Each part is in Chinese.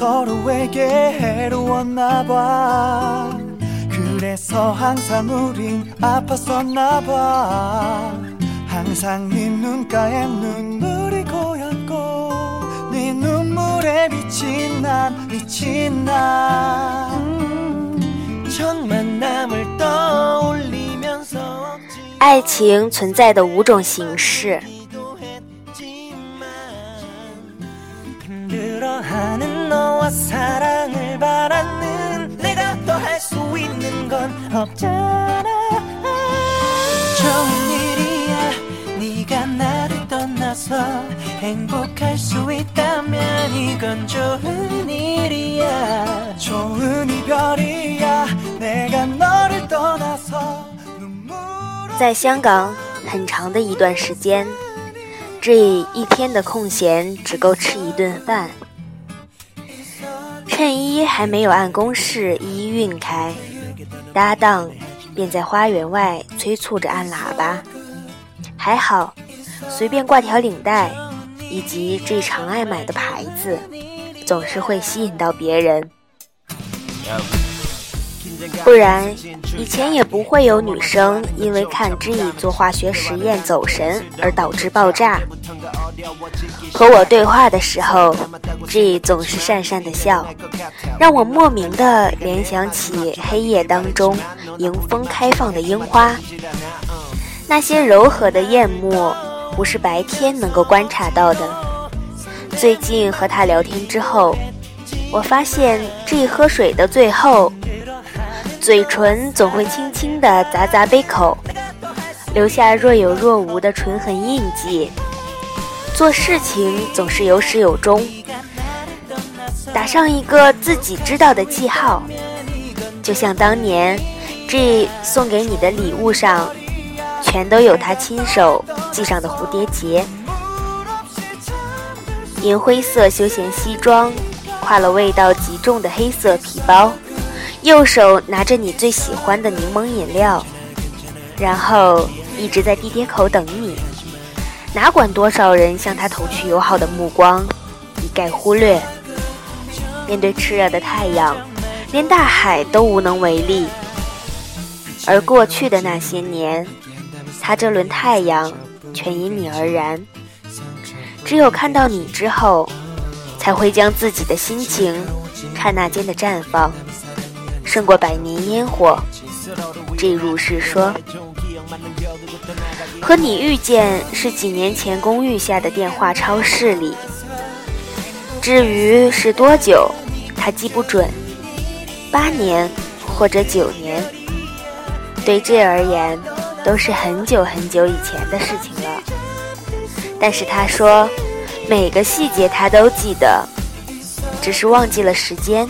서로에게 해로웠나 봐 그래서 항상 우린 아팠었나 봐 항상 네 눈가에 눈물이 고였고 네 눈물에 미친 난 미친 난첫 만남을 떠올리면서 爱情存在的五种形式。 사랑을 바라는 내가 더 할 수 있는 건 없잖아 좋은 일이야 네가 나를 떠나서 행복할 수 있다면 이건 좋은 일이야 좋은 이별이야 내가 너를 떠나서 눈물로 在香港很长的一段时间，这一天的空闲只够吃一顿饭。 衬衣还没有按公式一一熨开，搭档便在花园外催促着按喇叭。还好，随便挂条领带，以及这常爱买的牌子，总是会吸引到别人。不然，以前也不会有女生因为看 G 做化学实验走神而导致爆炸。和我对话的时候，G 总是讪讪的笑，让我莫名的联想起黑夜当中迎风开放的樱花。那些柔和的艳幕，不是白天能够观察到的。最近和他聊天之后，我发现 G 喝水的最后。嘴唇总会轻轻地砸砸杯口，留下若有若无的唇痕印记。做事情总是有始有终，打上一个自己知道的记号，就像当年 G 送给你的礼物上，全都有他亲手系上的蝴蝶结。银灰色休闲西装，挎了味道极重的黑色皮包。右手拿着你最喜欢的柠檬饮料，然后一直在地铁口等你，哪管多少人向他投去友好的目光，一概忽略。面对炽热的太阳，连大海都无能为力。而过去的那些年，他这轮太阳全因你而燃。只有看到你之后，才会将自己的心情刹那间的绽放。胜过百年烟火，这如是说。和你遇见是几年前公寓下的电话超市里，至于是多久，他记不准，八年或者九年，对这而言都是很久很久以前的事情了。但是他说，每个细节他都记得，只是忘记了时间。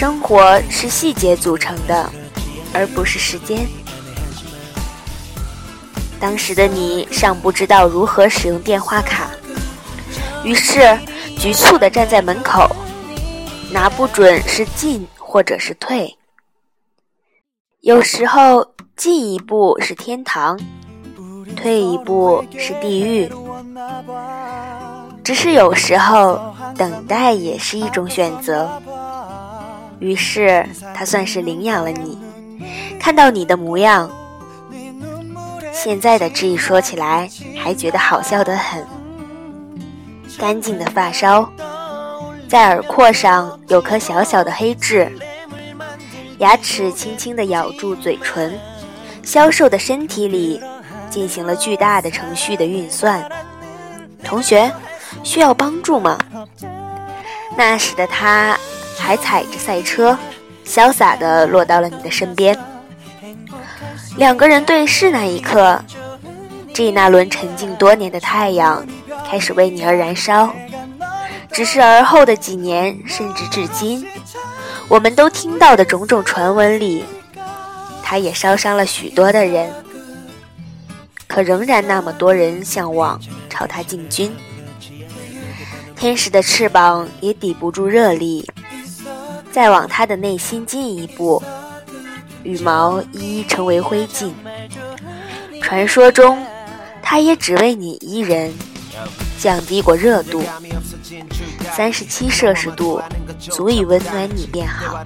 生活是细节组成的，而不是时间。当时的你尚不知道如何使用电话卡，于是局促地站在门口，拿不准是进或者是退。有时候进一步是天堂，退一步是地狱。只是有时候等待也是一种选择。于是他算是领养了你，看到你的模样，现在的 G 说起来还觉得好笑得很。干净的发梢，在耳廓上有颗小小的黑痣，牙齿轻轻地咬住嘴唇，消瘦的身体里进行了巨大的程序的运算。同学，需要帮助吗？那时的他。还踩着赛车，潇洒地落到了你的身边。两个人对视那一刻，这那轮沉静多年的太阳开始为你而燃烧。只是而后的几年，甚至至今，我们都听到的种种传闻里，他也烧伤了许多的人。可仍然那么多人向往朝他进军。天使的翅膀也抵不住热力。再往他的内心进一步，羽毛一一成为灰烬。传说中，他也只为你一人，降低过热度，三十七摄氏度足以温暖你便好。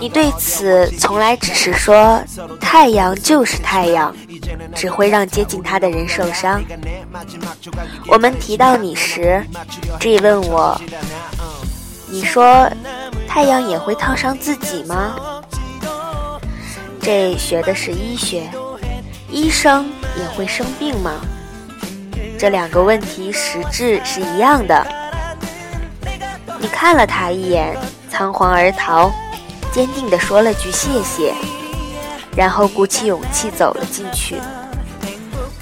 你对此从来只是说太阳就是太阳，只会让接近他的人受伤。我们提到你时，质问我，你说太阳也会烫伤自己吗？这学的是医学，医生也会生病吗？这两个问题实质是一样的。你看了他一眼，仓皇而逃，坚定地说了句谢谢，然后鼓起勇气走了进去，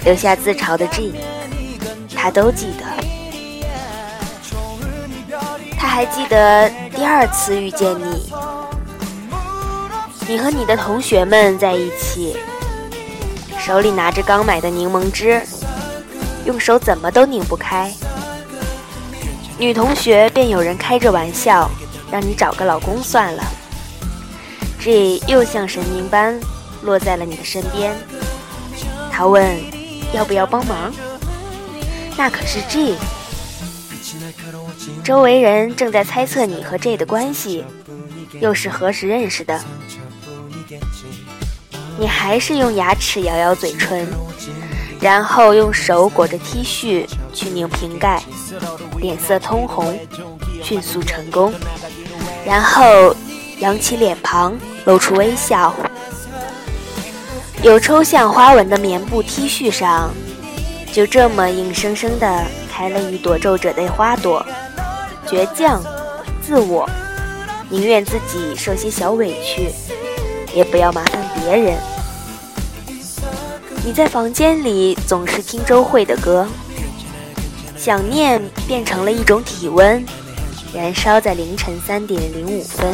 留下自嘲的 G。他都记得，还记得第二次遇见你，你和你的同学们在一起，手里拿着刚买的柠檬汁。用手怎么都拧不开，女同学便有人开着玩笑，让你找个老公算了。这又像神明般落在了你的身边。他问要不要帮忙，那可是 G。周围人正在猜测你和 J 的关系，又是何时认识的？你还是用牙齿咬咬嘴唇。然后用手裹着 T 恤去拧瓶盖，脸色通红，迅速成功。然后扬起脸庞，露出微笑。有抽象花纹的棉布 T 恤上，就这么硬生生地开了一朵皱褶的花朵。倔强，自我，宁愿自己受些小委屈，也不要麻烦别人。你在房间里总是听周蕙的歌，想念变成了一种体温，燃烧在凌晨三点零五分，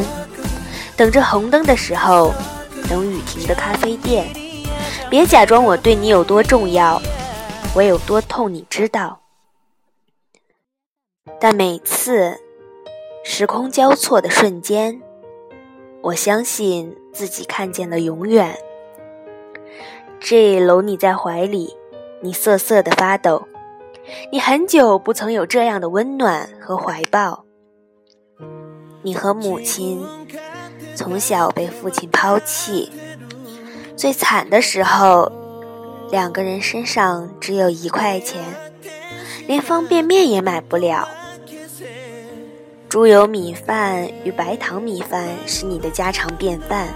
等着红灯的时候，等雨停的咖啡店。别假装我对你有多重要，我有多痛，你知道。但每次时空交错的瞬间，我相信自己看见了永远。这搂你在怀里，你瑟瑟的发抖。你很久不曾有这样的温暖和怀抱。你和母亲从小被父亲抛弃，最惨的时候，两个人身上只有一块钱，连方便面也买不了。猪油米饭与白糖米饭是你的家常便饭。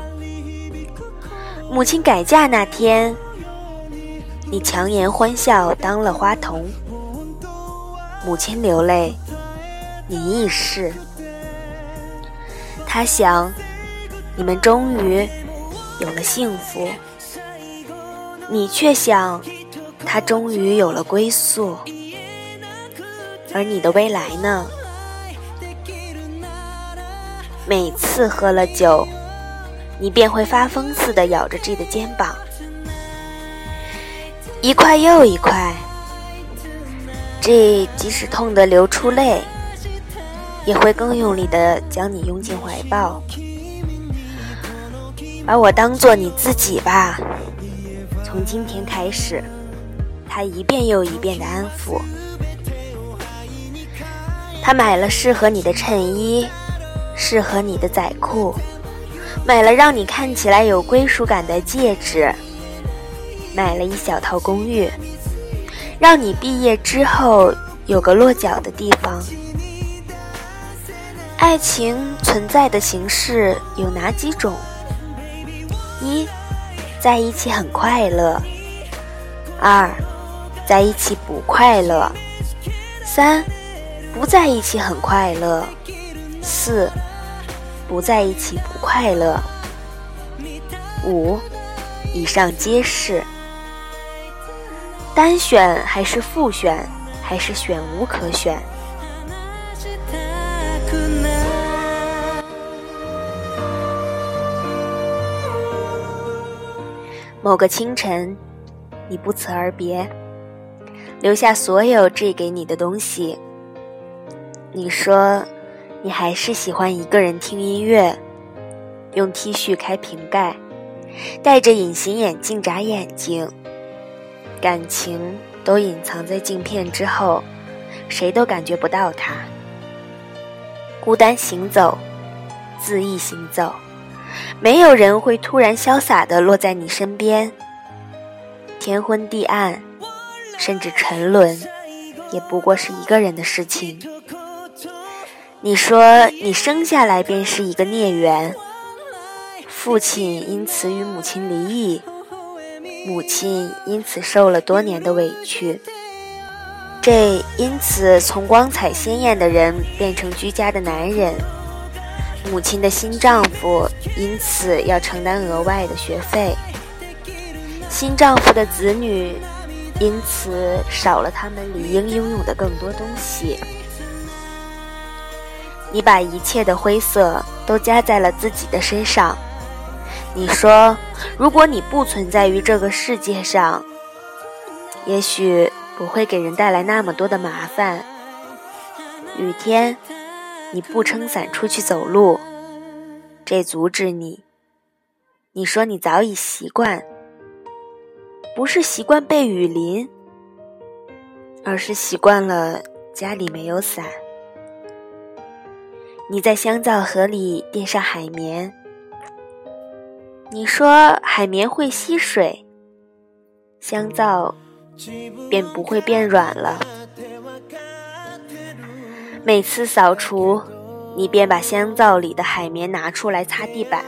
母亲改嫁那天，你强颜欢笑当了花童。母亲流泪，你亦是。他想，你们终于有了幸福，你却想，他终于有了归宿。而你的未来呢？每次喝了酒。你便会发疯似的咬着 G 的肩膀，一块又一块。G 即使痛得流出泪，也会更用力的将你拥进怀抱，把我当做你自己吧。从今天开始，他一遍又一遍的安抚。他买了适合你的衬衣，适合你的仔裤。买了让你看起来有归属感的戒指，买了一小套公寓，让你毕业之后有个落脚的地方。爱情存在的形式有哪几种？一，在一起很快乐；二，在一起不快乐；三，不在一起很快乐；四。不在一起不快乐。五，以上皆是。单选还是复选，还是选无可选？某个清晨，你不辞而别，留下所有寄给你的东西。你说。你还是喜欢一个人听音乐，用 T 恤开瓶盖，戴着隐形眼镜眨眼睛，感情都隐藏在镜片之后，谁都感觉不到它。孤单行走，恣意行走，没有人会突然潇洒地落在你身边。天昏地暗，甚至沉沦，也不过是一个人的事情。你说你生下来便是一个孽缘，父亲因此与母亲离异，母亲因此受了多年的委屈，这因此从光彩鲜艳的人变成居家的男人，母亲的新丈夫因此要承担额外的学费，新丈夫的子女因此少了他们理应拥有的更多东西。你把一切的灰色都加在了自己的身上。你说，如果你不存在于这个世界上，也许不会给人带来那么多的麻烦。雨天，你不撑伞出去走路，这阻止你。你说你早已习惯，不是习惯被雨淋，而是习惯了家里没有伞。你在香皂盒里垫上海绵，你说海绵会吸水，香皂便不会变软了。每次扫除，你便把香皂里的海绵拿出来擦地板，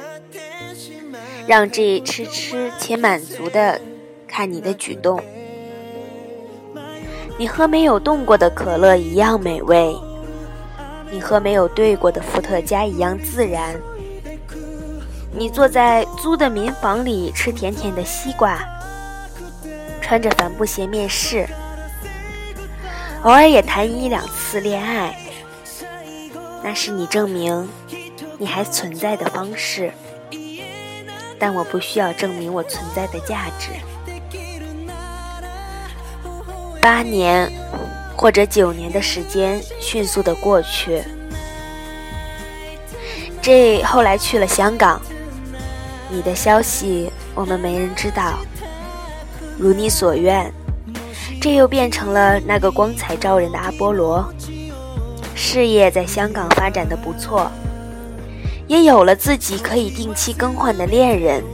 让这痴痴且满足的看你的举动。你和没有动过的可乐一样美味。你和没有对过的伏特加一样自然。你坐在租的民房里吃甜甜的西瓜，穿着帆布鞋面试，偶尔也谈一两次恋爱。那是你证明你还存在的方式，但我不需要证明我存在的价值。八年。或者九年的时间迅速的过去，这后来去了香港，你的消息我们没人知道。如你所愿，这又变成了那个光彩照人的阿波罗，事业在香港发展的不错，也有了自己可以定期更换的恋人。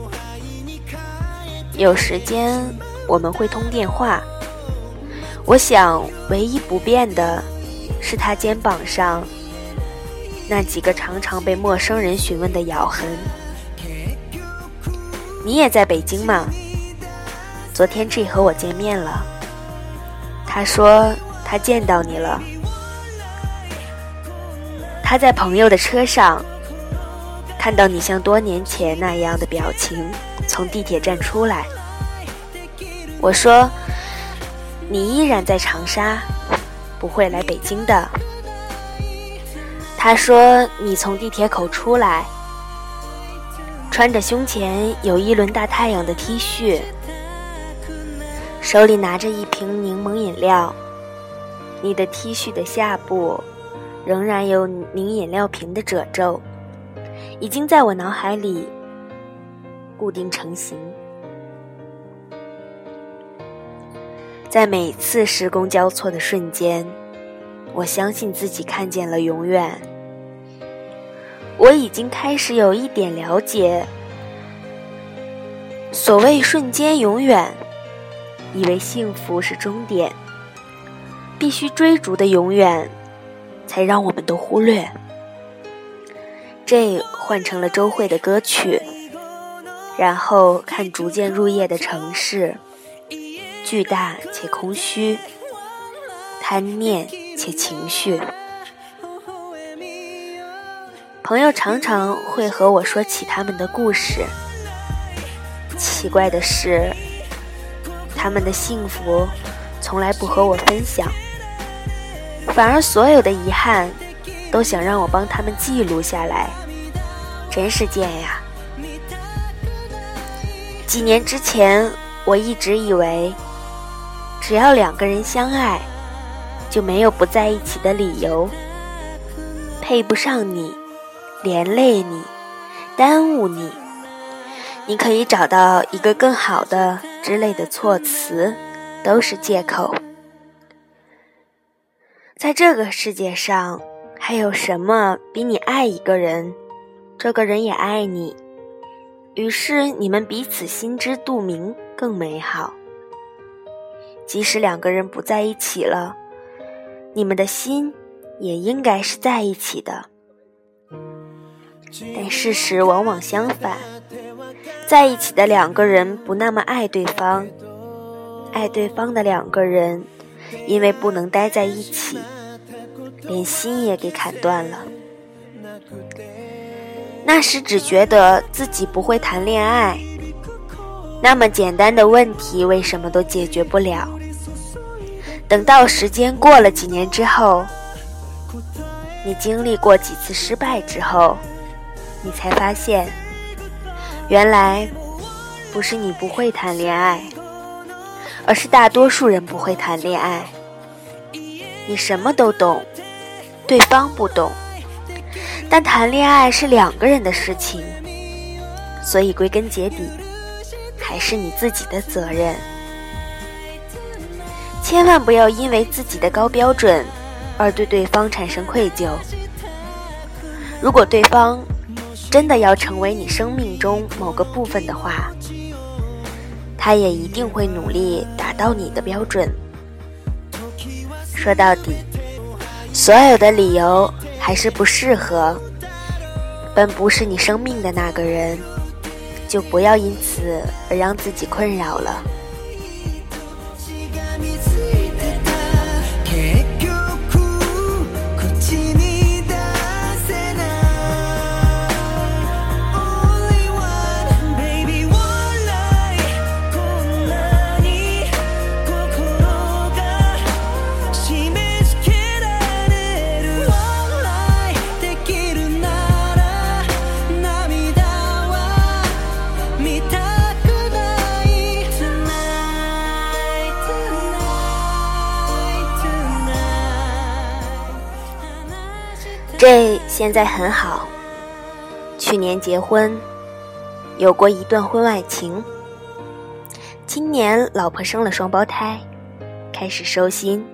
有时间我们会通电话。我想，唯一不变的，是他肩膀上那几个常常被陌生人询问的咬痕。你也在北京吗？昨天 G 和我见面了，他说他见到你了。他在朋友的车上看到你像多年前那样的表情，从地铁站出来。我说。你依然在长沙，不会来北京的。他说：“你从地铁口出来，穿着胸前有一轮大太阳的 T 恤，手里拿着一瓶柠檬饮料。你的 T 恤的下部仍然有拧饮料瓶的褶皱，已经在我脑海里固定成型。”在每次时空交错的瞬间，我相信自己看见了永远。我已经开始有一点了解，所谓瞬间永远，以为幸福是终点，必须追逐的永远，才让我们都忽略。这换成了周慧的歌曲，然后看逐渐入夜的城市。巨大且空虚，贪念且情绪。朋友常常会和我说起他们的故事。奇怪的是，他们的幸福从来不和我分享，反而所有的遗憾都想让我帮他们记录下来。真是贱呀！几年之前，我一直以为。只要两个人相爱，就没有不在一起的理由。配不上你，连累你，耽误你，你可以找到一个更好的之类的措辞，都是借口。在这个世界上，还有什么比你爱一个人，这个人也爱你，于是你们彼此心知肚明更美好？即使两个人不在一起了，你们的心也应该是在一起的。但事实往往相反，在一起的两个人不那么爱对方，爱对方的两个人，因为不能待在一起，连心也给砍断了。那时只觉得自己不会谈恋爱，那么简单的问题为什么都解决不了？等到时间过了几年之后，你经历过几次失败之后。你才发现，原来不是你不会谈恋爱，而是大多数人不会谈恋爱。你什么都懂，对方不懂，但谈恋爱是两个人的事情，所以归根结底还是你自己的责任。千万不要因为自己的高标准而对对方产生愧疚。如果对方，真的要成为你生命中某个部分的话，他也一定会努力达到你的标准。说到底，所有的理由还是不适合，本不是你生命的那个人，就不要因此而让自己困扰了。这现在很好。去年结婚，有过一段婚外情。今年老婆生了双胞胎，开始收心。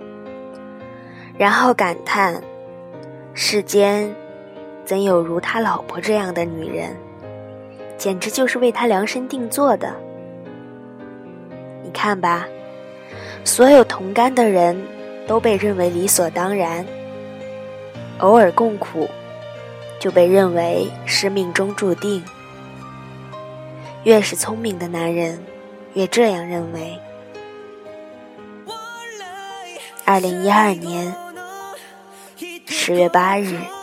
然后感叹：世间怎有如他老婆这样的女人？简直就是为他量身定做的。你看吧，所有同甘的人都被认为理所当然。偶尔共苦，就被认为是命中注定。越是聪明的男人，越这样认为。二零一二年十月八日。